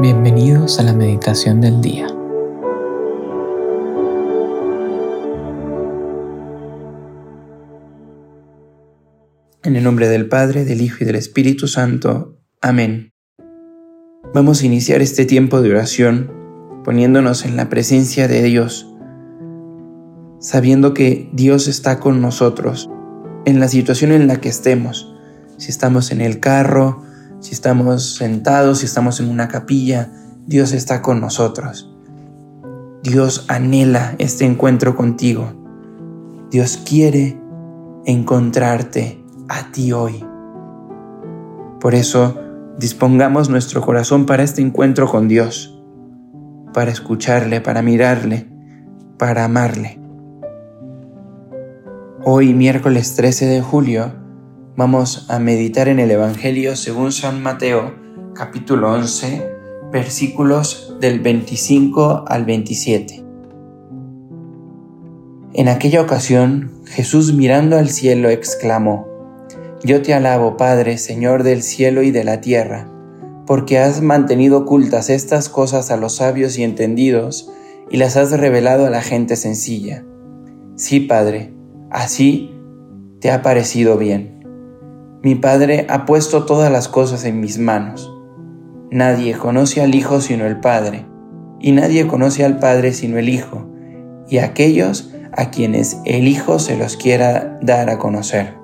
Bienvenidos a la meditación del día. En el nombre del Padre, del Hijo y del Espíritu Santo. Amén. Vamos a iniciar este tiempo de oración poniéndonos en la presencia de Dios, sabiendo que Dios está con nosotros en la situación en la que estemos, si estamos en el carro, si estamos sentados, si estamos en una capilla, Dios está con nosotros. Dios anhela este encuentro contigo. Dios quiere encontrarte a ti hoy. Por eso, dispongamos nuestro corazón para este encuentro con Dios, para escucharle, para mirarle, para amarle. Hoy, miércoles 13 de julio, Vamos a meditar en el Evangelio según San Mateo, capítulo 11, versículos del 25 al 27. En aquella ocasión, Jesús mirando al cielo exclamó, Yo te alabo, Padre, Señor del cielo y de la tierra, porque has mantenido ocultas estas cosas a los sabios y entendidos, y las has revelado a la gente sencilla. Sí, Padre, así te ha parecido bien. Mi Padre ha puesto todas las cosas en mis manos. Nadie conoce al Hijo sino el Padre, y nadie conoce al Padre sino el Hijo, y aquellos a quienes el Hijo se los quiera dar a conocer.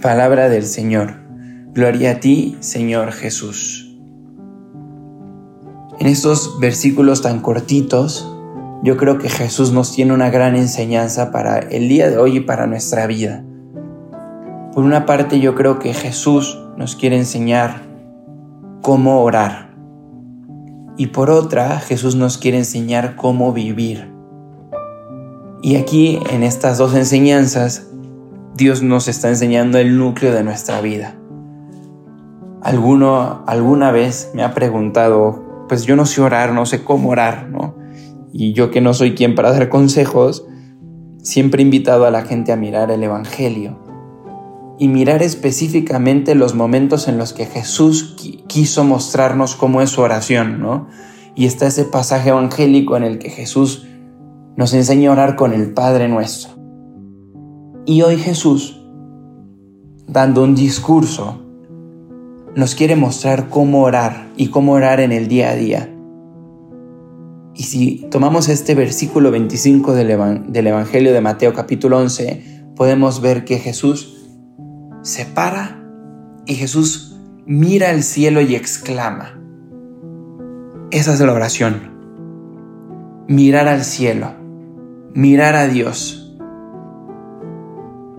Palabra del Señor. Gloria a ti, Señor Jesús. En estos versículos tan cortitos, yo creo que Jesús nos tiene una gran enseñanza para el día de hoy y para nuestra vida. Por una parte yo creo que Jesús nos quiere enseñar cómo orar. Y por otra, Jesús nos quiere enseñar cómo vivir. Y aquí, en estas dos enseñanzas, Dios nos está enseñando el núcleo de nuestra vida. Alguno alguna vez me ha preguntado, pues yo no sé orar, no sé cómo orar, ¿no? Y yo que no soy quien para dar consejos, siempre he invitado a la gente a mirar el Evangelio y mirar específicamente los momentos en los que Jesús quiso mostrarnos cómo es su oración, ¿no? Y está ese pasaje evangélico en el que Jesús nos enseña a orar con el Padre nuestro. Y hoy Jesús, dando un discurso, nos quiere mostrar cómo orar y cómo orar en el día a día. Y si tomamos este versículo 25 del, Evangelio de Mateo capítulo 11, podemos ver que Jesús se para y Jesús mira al cielo y exclama. Esa es la oración. Mirar al cielo, mirar a Dios.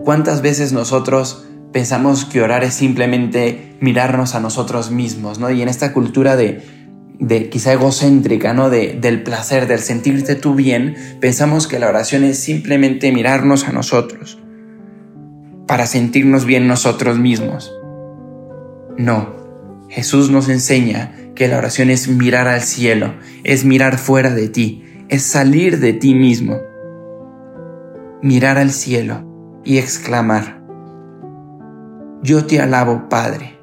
¿Cuántas veces nosotros pensamos que orar es simplemente mirarnos a nosotros mismos, ¿no? Y en esta cultura de, de quizá egocéntrica, ¿no? De, del placer, del sentirte tú bien, pensamos que la oración es simplemente mirarnos a nosotros para sentirnos bien nosotros mismos. No, Jesús nos enseña que la oración es mirar al cielo, es mirar fuera de ti, es salir de ti mismo. Mirar al cielo y exclamar, yo te alabo Padre.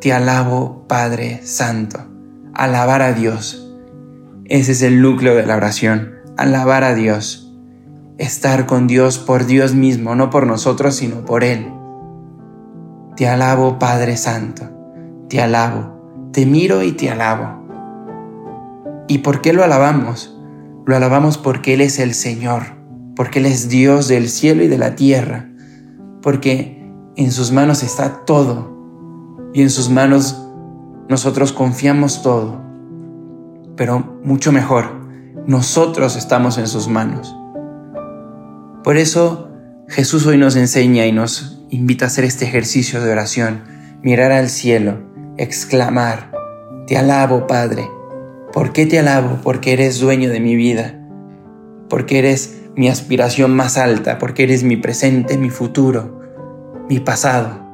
Te alabo Padre Santo. Alabar a Dios. Ese es el núcleo de la oración. Alabar a Dios estar con Dios por Dios mismo, no por nosotros, sino por Él. Te alabo, Padre Santo, te alabo, te miro y te alabo. ¿Y por qué lo alabamos? Lo alabamos porque Él es el Señor, porque Él es Dios del cielo y de la tierra, porque en sus manos está todo y en sus manos nosotros confiamos todo. Pero mucho mejor, nosotros estamos en sus manos. Por eso Jesús hoy nos enseña y nos invita a hacer este ejercicio de oración, mirar al cielo, exclamar, te alabo Padre. ¿Por qué te alabo? Porque eres dueño de mi vida, porque eres mi aspiración más alta, porque eres mi presente, mi futuro, mi pasado.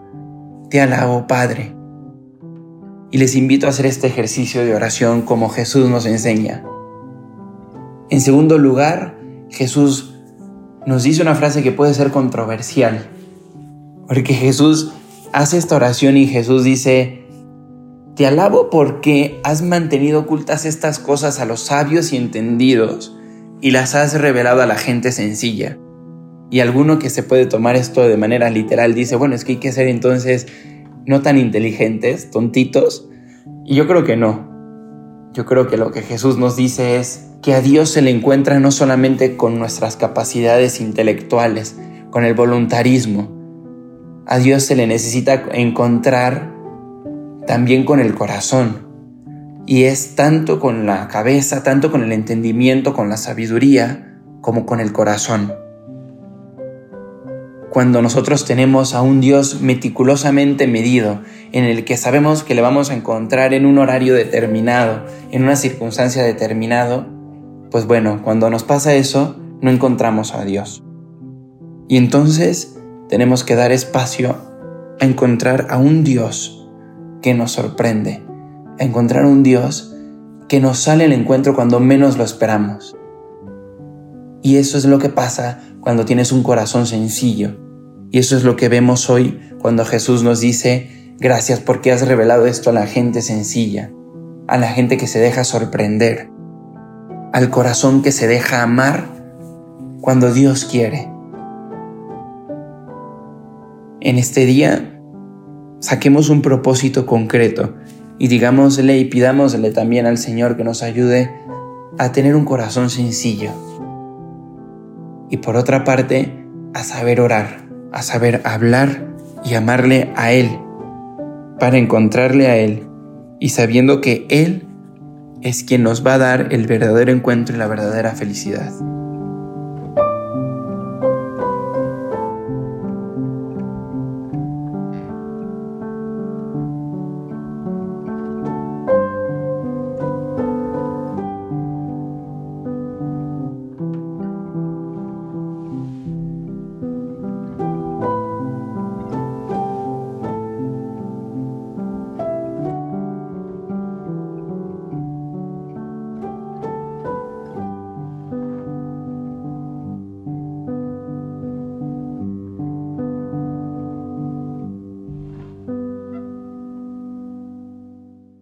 Te alabo Padre. Y les invito a hacer este ejercicio de oración como Jesús nos enseña. En segundo lugar, Jesús nos dice una frase que puede ser controversial, porque Jesús hace esta oración y Jesús dice, Te alabo porque has mantenido ocultas estas cosas a los sabios y entendidos y las has revelado a la gente sencilla. Y alguno que se puede tomar esto de manera literal dice, bueno, es que hay que ser entonces no tan inteligentes, tontitos. Y yo creo que no. Yo creo que lo que Jesús nos dice es que a Dios se le encuentra no solamente con nuestras capacidades intelectuales, con el voluntarismo. A Dios se le necesita encontrar también con el corazón. Y es tanto con la cabeza, tanto con el entendimiento, con la sabiduría, como con el corazón. Cuando nosotros tenemos a un Dios meticulosamente medido, en el que sabemos que le vamos a encontrar en un horario determinado, en una circunstancia determinada, pues bueno, cuando nos pasa eso, no encontramos a Dios. Y entonces tenemos que dar espacio a encontrar a un Dios que nos sorprende, a encontrar un Dios que nos sale al encuentro cuando menos lo esperamos. Y eso es lo que pasa cuando tienes un corazón sencillo. Y eso es lo que vemos hoy cuando Jesús nos dice, gracias porque has revelado esto a la gente sencilla, a la gente que se deja sorprender, al corazón que se deja amar cuando Dios quiere. En este día saquemos un propósito concreto y digámosle y pidámosle también al Señor que nos ayude a tener un corazón sencillo. Y por otra parte, a saber orar, a saber hablar y amarle a Él, para encontrarle a Él y sabiendo que Él es quien nos va a dar el verdadero encuentro y la verdadera felicidad.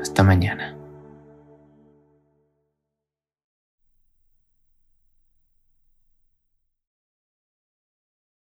Hasta mañana.